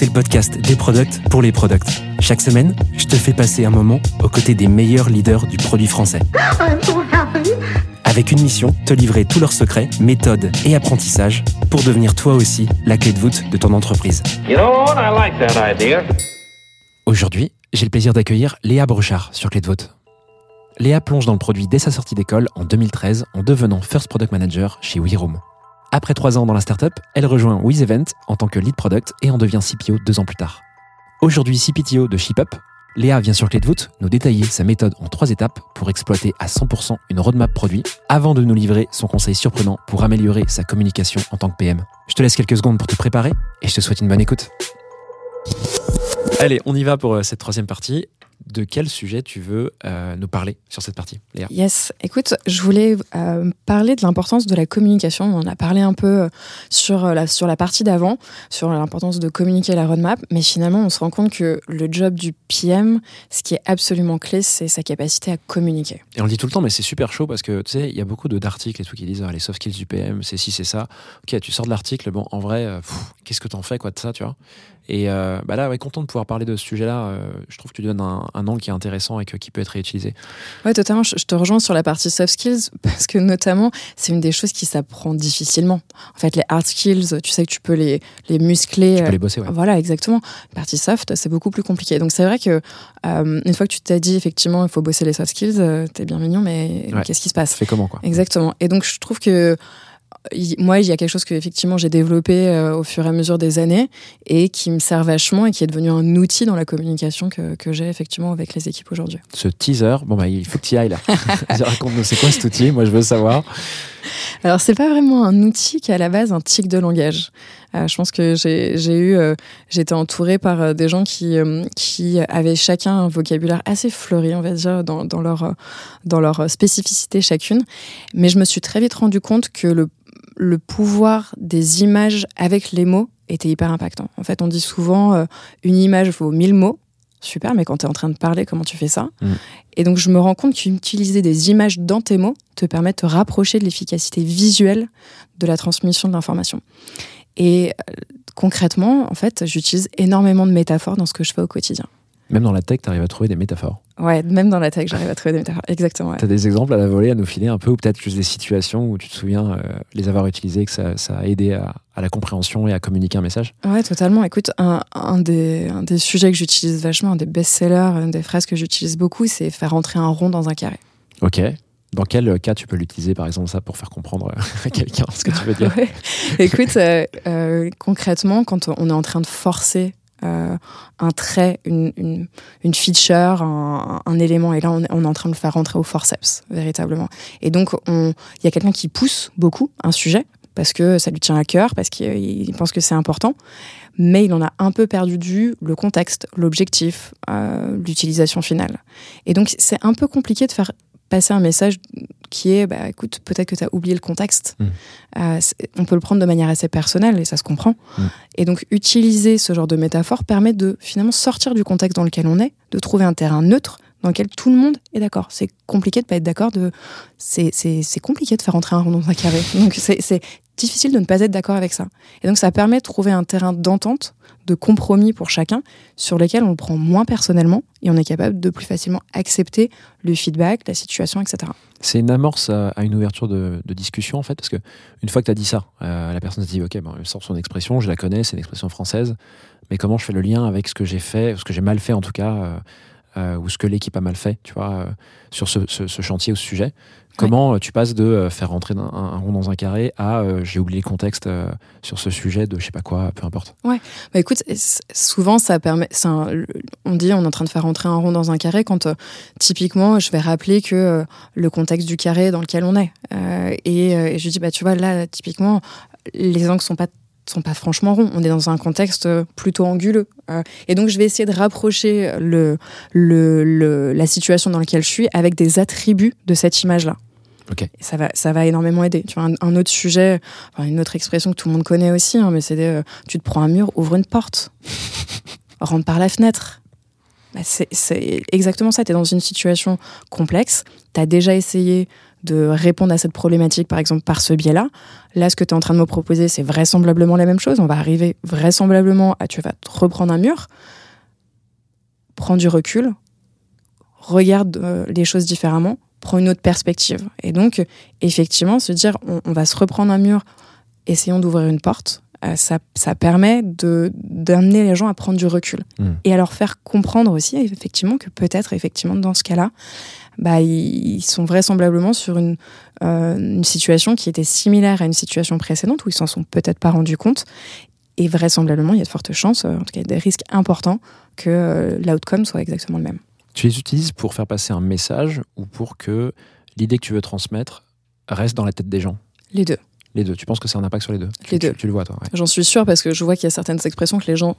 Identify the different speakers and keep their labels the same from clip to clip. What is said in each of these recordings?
Speaker 1: c'est le podcast des products pour les products. Chaque semaine, je te fais passer un moment aux côtés des meilleurs leaders du produit français.
Speaker 2: I'm so happy.
Speaker 1: Avec une mission, te livrer tous leurs secrets, méthodes et apprentissages pour devenir toi aussi la clé de voûte de ton entreprise.
Speaker 3: You know what? I like that idea.
Speaker 1: Aujourd'hui, j'ai le plaisir d'accueillir Léa Brochard sur Clé de voûte. Léa plonge dans le produit dès sa sortie d'école en 2013 en devenant First Product Manager chez WeRoom. Après trois ans dans la startup, elle rejoint WizEvent en tant que lead product et en devient CPO deux ans plus tard. Aujourd'hui CPTO de ShipUp, Léa vient sur Clé de voûte nous détailler sa méthode en trois étapes pour exploiter à 100% une roadmap produit avant de nous livrer son conseil surprenant pour améliorer sa communication en tant que PM. Je te laisse quelques secondes pour te préparer et je te souhaite une bonne écoute. Allez, on y va pour euh, cette troisième partie. De quel sujet tu veux euh, nous parler sur cette partie, Léa?
Speaker 4: Yes, écoute, je voulais euh, parler de l'importance de la communication. On en a parlé un peu euh, sur la, sur la partie d'avant, sur l'importance de communiquer la roadmap, mais finalement, on se rend compte que le job du PM, ce qui est absolument clé, c'est sa capacité à communiquer.
Speaker 1: Et on le dit tout le temps, mais c'est super chaud parce que tu sais, il y a beaucoup d'articles et tout qui disent ah, les soft skills du PM, c'est ci, c'est ça. Ok, tu sors de l'article, bon, en vrai, qu'est-ce que t'en fais quoi de ça, tu vois? Et euh, bah là, ouais, content de pouvoir parler de ce sujet-là. euh, je trouve que tu donnes un, un angle qui est intéressant et que, qui peut être réutilisé.
Speaker 4: Ouais, totalement. Je, je te rejoins sur la partie soft skills parce que notamment, c'est une des choses qui s'apprend difficilement. En fait, les hard skills, tu sais que tu peux les, les muscler.
Speaker 1: Tu peux
Speaker 4: euh,
Speaker 1: les bosser, ouais.
Speaker 4: Voilà, exactement. La partie soft, c'est beaucoup plus compliqué. Donc c'est vrai que euh, une fois que tu t'as dit effectivement, il faut bosser les soft skills, euh, t'es bien mignon, mais
Speaker 1: Ouais.
Speaker 4: qu'est-ce qui se passe?
Speaker 1: Ça fait comment, quoi?
Speaker 4: Exactement. Et donc je trouve que moi, il y a quelque chose que effectivement j'ai développé euh, au fur et à mesure des années et qui me sert vachement et qui est devenu un outil dans la communication que, que j'ai effectivement avec les équipes aujourd'hui.
Speaker 1: Ce teaser, bon, bah, il faut que tu y ailles là. Raconte-nous, c'est quoi cet outil? Moi, je veux savoir.
Speaker 4: Alors, c'est pas vraiment un outil qui est à la base un tic de langage. Euh, je pense que j'ai eu, euh, j'étais entourée par des gens qui, qui avaient chacun un vocabulaire assez fleuri, on va dire, dans, dans leur, dans leur spécificité chacune. Mais je me suis très vite rendu compte que le, le pouvoir des images avec les mots était hyper impactant. En fait, on dit souvent euh, une image vaut mille mots. Super, mais quand tu es en train de parler, comment tu fais ça
Speaker 1: Mm.
Speaker 4: Et donc, je me rends compte qu'utiliser des images dans tes mots te permet de te rapprocher de l'efficacité visuelle de la transmission de l'information. Et euh, concrètement, en fait, j'utilise énormément de métaphores dans ce que je fais au quotidien.
Speaker 1: Même dans la tech, tu arrives à trouver des métaphores.
Speaker 4: Ouais, même dans la tech, j'arrive à trouver des métaphores. Exactement. ouais.
Speaker 1: Tu as des exemples à la volée à nous filer un peu, ou peut-être juste des situations où tu te souviens euh, les avoir utilisées, que ça, ça a aidé à, à la compréhension et à communiquer un message?
Speaker 4: Ouais, totalement. Écoute, un, un des, un des sujets que j'utilise vachement, un des best-sellers, une des phrases que j'utilise beaucoup, c'est faire rentrer un rond dans un carré.
Speaker 1: Ok. Dans quel cas tu peux l'utiliser, par exemple, ça, pour faire comprendre euh, à quelqu'un ce que tu veux dire?
Speaker 4: Ouais. Écoute, euh, euh, concrètement, quand on est en train de forcer euh, un trait, une, une, feature, un, élément, et là on est, en train de le faire rentrer au forceps, véritablement. Et donc, on- il y a quelqu'un qui pousse beaucoup un sujet, parce que ça lui tient à cœur, parce qu'il il pense que c'est important, mais il en a un peu perdu vue le contexte, l'objectif, euh, l'utilisation finale. Et donc, c'est un peu compliqué de faire passer un message qui est, bah, écoute, peut-être que tu as oublié le contexte.
Speaker 1: Mm.
Speaker 4: Euh, on peut le prendre de manière assez personnelle et ça se comprend.
Speaker 1: Mm.
Speaker 4: Et donc, utiliser ce genre de métaphore permet de finalement sortir du contexte dans lequel on est, de trouver un terrain neutre dans lequel tout le monde est d'accord. C'est compliqué de pas être d'accord. C'est, compliqué de faire entrer un rond dans un carré. Donc, c'est, difficile de ne pas être d'accord avec ça. Et donc, ça permet de trouver un terrain d'entente, de compromis pour chacun, sur lequel on le prend moins personnellement et on est capable de plus facilement accepter le feedback, la situation, etc.
Speaker 1: C'est une amorce à, une ouverture de, discussion, en fait, parce que une fois que tu as dit ça, euh, la personne se dit Ok, bon, elle sort son expression, je la connais, c'est une expression française, mais comment je fais le lien avec ce que j'ai fait, ce que j'ai mal fait en tout cas, euh, euh, ou ce que l'équipe a mal fait, tu vois, euh, sur ce, ce- ce chantier ou ce sujet Comment euh, tu passes de euh, faire rentrer un, un rond dans un carré à euh, j'ai oublié le contexte euh, sur ce sujet de je sais pas quoi, peu importe.
Speaker 4: Bah écoute, souvent ça permet. un- on dit on est en train de faire rentrer un rond dans un carré quand euh, typiquement je vais rappeler que le contexte du carré dans lequel on est. Et, et je dis bah tu vois là typiquement les angles sont pas sont pas franchement ronds. On est dans un contexte euh, plutôt anguleux. Euh, et donc, je vais essayer de rapprocher le, le, le- la situation dans laquelle je suis avec des attributs de cette image-là.
Speaker 1: Ok.
Speaker 4: Et ça va, ça va énormément aider. Tu vois, un, un autre sujet, enfin, une autre expression que tout le monde connaît aussi, hein, mais c'est euh, tu te prends un mur, ouvre une porte, rentre par la fenêtre. Bah, c'est c'est exactement ça. Tu es dans une situation complexe. Tu as déjà essayé de répondre à cette problématique, par exemple, par ce biais-là. Là, ce que tu es en train de me proposer, c'est vraisemblablement la même chose. On va arriver vraisemblablement à tu vas te reprendre un mur, prends du recul, regarde euh, les choses différemment, prends une autre perspective. Et donc, effectivement, se dire, on, on va se reprendre un mur, essayons d'ouvrir une porte. euh, ça, ça permet d'amener les gens à prendre du recul
Speaker 1: Mm.
Speaker 4: et à leur faire comprendre aussi effectivement que peut-être effectivement dans ce cas-là bah, ils sont vraisemblablement sur une, euh, une situation qui était similaire à une situation précédente où ils s'en sont peut-être pas rendus compte. Et vraisemblablement, il y a de fortes chances, euh, en tout cas, il y a des risques importants que euh, l'outcome soit exactement le même.
Speaker 1: Tu les utilises pour faire passer un message ou pour que l'idée que tu veux transmettre reste dans la tête des gens?
Speaker 4: Les deux.
Speaker 1: Les deux. Tu penses que c'est un impact sur les deux?
Speaker 4: Les
Speaker 1: tu,
Speaker 4: deux.
Speaker 1: Tu le vois, toi ouais.
Speaker 4: J'en suis sûre parce que je vois qu'il y a certaines expressions que les gens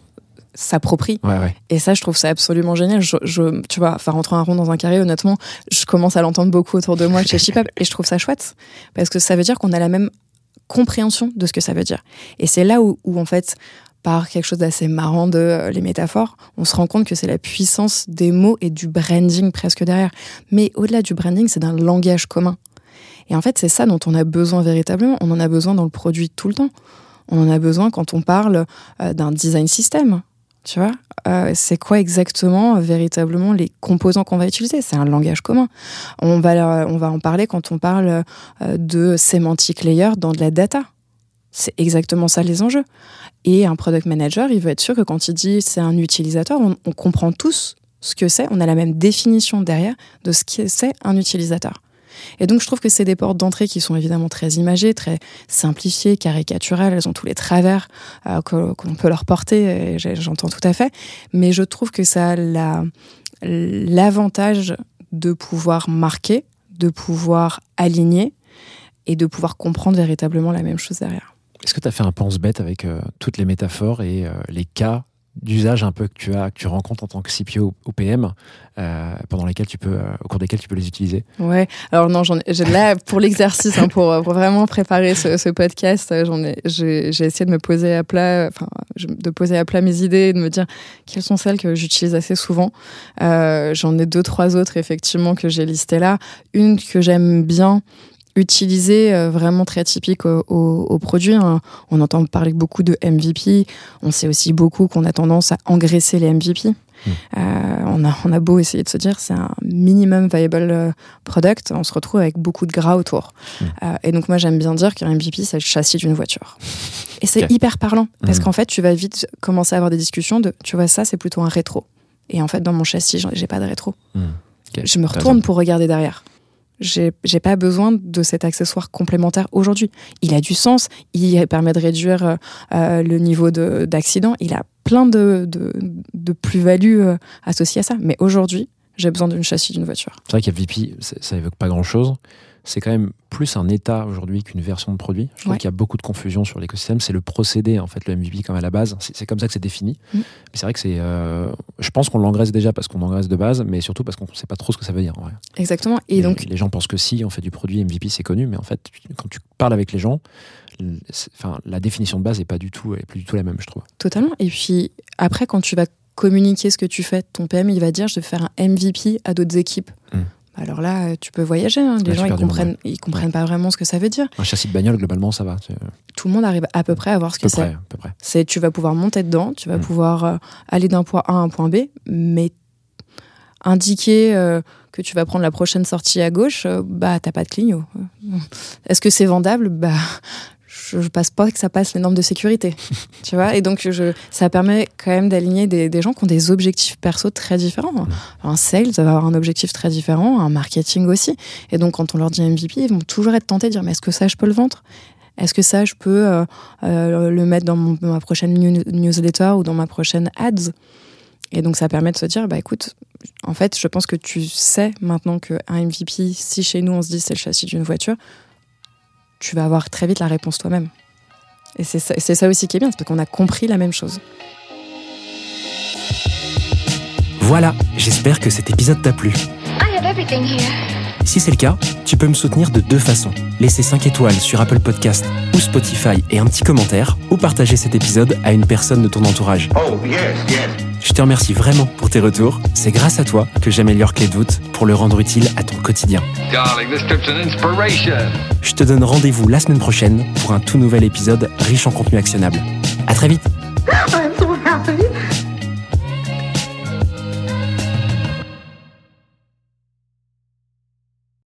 Speaker 4: s'approprient.
Speaker 1: Ouais, ouais.
Speaker 4: Et ça, je trouve ça absolument génial. Je, je- tu vois, faire rentrer un rond dans un carré, honnêtement, je commence à l'entendre beaucoup autour de moi chez Chipap et je trouve ça chouette parce que ça veut dire qu'on a la même compréhension de ce que ça veut dire. Et c'est là où, où, en fait, par quelque chose d'assez marrant de euh, les métaphores, on se rend compte que c'est la puissance des mots et du branding presque derrière. Mais au-delà du branding, c'est d'un langage commun. Et en fait, c'est ça dont on a besoin véritablement. On en a besoin dans le produit tout le temps. On en a besoin quand on parle euh, d'un design system. Tu vois, Euh, c'est quoi exactement euh, véritablement les composants qu'on va utiliser? C'est un langage commun. On va, leur- on va en parler quand on parle euh, de semantic layer dans de la data. C'est exactement ça les enjeux. Et un product manager, il veut être sûr que quand il dit c'est un utilisateur, on, on comprend tous ce que c'est. On a la même définition derrière de ce que c'est un utilisateur. Et donc, je trouve que c'est des portes d'entrée qui sont évidemment très imagées, très simplifiées, caricaturales. Elles ont tous les travers euh, peut leur porter, j'entends tout à fait. Mais je trouve que ça a la- l'avantage de pouvoir marquer, de pouvoir aligner et de pouvoir comprendre véritablement la même chose derrière.
Speaker 1: Est-ce que tu as fait un pense-bête avec euh, toutes les métaphores et euh, les cas d'usage un peu que tu as, que tu rencontres en tant que CPO ou PM, euh, pendant lesquels tu peux, euh, au cours desquels tu peux les utiliser
Speaker 4: Ouais. Alors non, là pour l'exercice, hein, pour, vraiment préparer ce, podcast, euh, ai, j'ai, essayé de me poser à plat, enfin, de poser à plat mes idées, de me dire quelles sont celles que j'utilise assez souvent. J'en ai deux, trois autres effectivement que j'ai listées là. Une que j'aime bien utiliser, euh, vraiment très typique au, au- au produit. hein. On entend parler beaucoup de MVP. On sait aussi beaucoup qu'on a tendance à engraisser les MVP. Euh, on, a, on a beau essayer de se dire c'est un minimum viable euh, product, on se retrouve avec beaucoup de gras autour.
Speaker 1: Mm.
Speaker 4: Euh, et donc moi j'aime bien dire qu'un MVP c'est le châssis d'une voiture. Et c'est hyper parlant parce
Speaker 1: Mm.
Speaker 4: qu'en fait tu vas vite commencer à avoir des discussions de tu vois ça c'est plutôt un rétro. Et en fait dans mon châssis j'ai pas de rétro.
Speaker 1: Hmm.
Speaker 4: Je me retourne pour regarder derrière. J'ai pas besoin de cet accessoire complémentaire aujourd'hui. Il a du sens, il permet de réduire euh, euh, le niveau de- d'accident, il a plein de, de, plus-values euh, associées à ça. Mais aujourd'hui, j'ai besoin d'une châssis d'une voiture.
Speaker 1: C'est vrai qu'il y a VP, c'est- ça évoque pas grand-chose. C'est quand même plus un état aujourd'hui qu'une version de produit. Je trouve
Speaker 4: Ouais.
Speaker 1: qu'il y a beaucoup de confusion sur l'écosystème. C'est le procédé, en fait, le MVP comme à la base. C'est comme ça que c'est défini.
Speaker 4: Mm.
Speaker 1: Mais c'est vrai que c'est. euh, je pense qu'on l'engraisse déjà parce qu'on l'engraisse de base, mais surtout parce qu'on ne sait pas trop ce que ça veut dire. En vrai.
Speaker 4: Exactement. Et
Speaker 1: les,
Speaker 4: donc,
Speaker 1: les gens pensent que si on fait du produit MVP, c'est connu, mais en fait, quand tu parles avec les gens, enfin, la définition de base est pas du tout, est plus du tout la même, je trouve.
Speaker 4: totalement. Et puis, après, quand tu vas communiquer ce que tu fais, ton PM, il va dire je vais faire un MVP à d'autres équipes.
Speaker 1: Mm.
Speaker 4: Alors là, euh, tu peux voyager. hein. Les
Speaker 1: Ouais,
Speaker 4: gens, ils comprennent, ils comprennent pas vraiment ce que ça veut dire.
Speaker 1: Un châssis de bagnole, globalement, ça va. À
Speaker 4: Tout le monde arrive à peu près à voir ce
Speaker 1: peu
Speaker 4: que c'est.
Speaker 1: à peu près.
Speaker 4: C'est tu vas pouvoir monter dedans, tu vas
Speaker 1: Mm.
Speaker 4: pouvoir euh, aller d'un point A à un point B, mais indiquer euh, que tu vas prendre la prochaine sortie à gauche, euh, bah t'as pas de clignot. Est-ce que c'est vendable? Bah je, je passe pas que ça passe les normes de sécurité, tu vois? Et donc je, ça permet quand même d'aligner des, des gens qui ont des objectifs perso très différents. Un sales va avoir un objectif très différent, un marketing aussi. Et donc quand on leur dit MVP, ils vont toujours être tentés de dire mais est-ce que ça je peux le vendre? Est-ce que ça, je peux euh, euh, le mettre dans, mon- dans ma prochaine new- newsletter ou dans ma prochaine ads? Et donc, ça permet de se dire, bah écoute, en fait, je pense que tu sais maintenant qu'un MVP, si chez nous on se dit c'est le châssis d'une voiture, tu vas avoir très vite la réponse toi-même. Et c'est ça, aussi qui est bien, c'est parce qu'on a compris la même chose.
Speaker 1: Voilà, j'espère que cet épisode t'a plu.
Speaker 2: I have everything here.
Speaker 1: Si c'est le cas, tu peux me soutenir de deux façons. Laisser 5 étoiles sur Apple Podcast ou Spotify et un petit commentaire, ou partager cet épisode à une personne de ton entourage.
Speaker 3: Oh, yes, yes.
Speaker 1: Je te remercie vraiment pour tes retours. C'est grâce à toi que j'améliore Clé de voûte pour le rendre utile à ton quotidien.
Speaker 3: Darling, this trip's an inspiration.
Speaker 1: Je te donne rendez-vous la semaine prochaine pour un tout nouvel épisode riche en contenu actionnable. À très vite
Speaker 2: I'm so happy.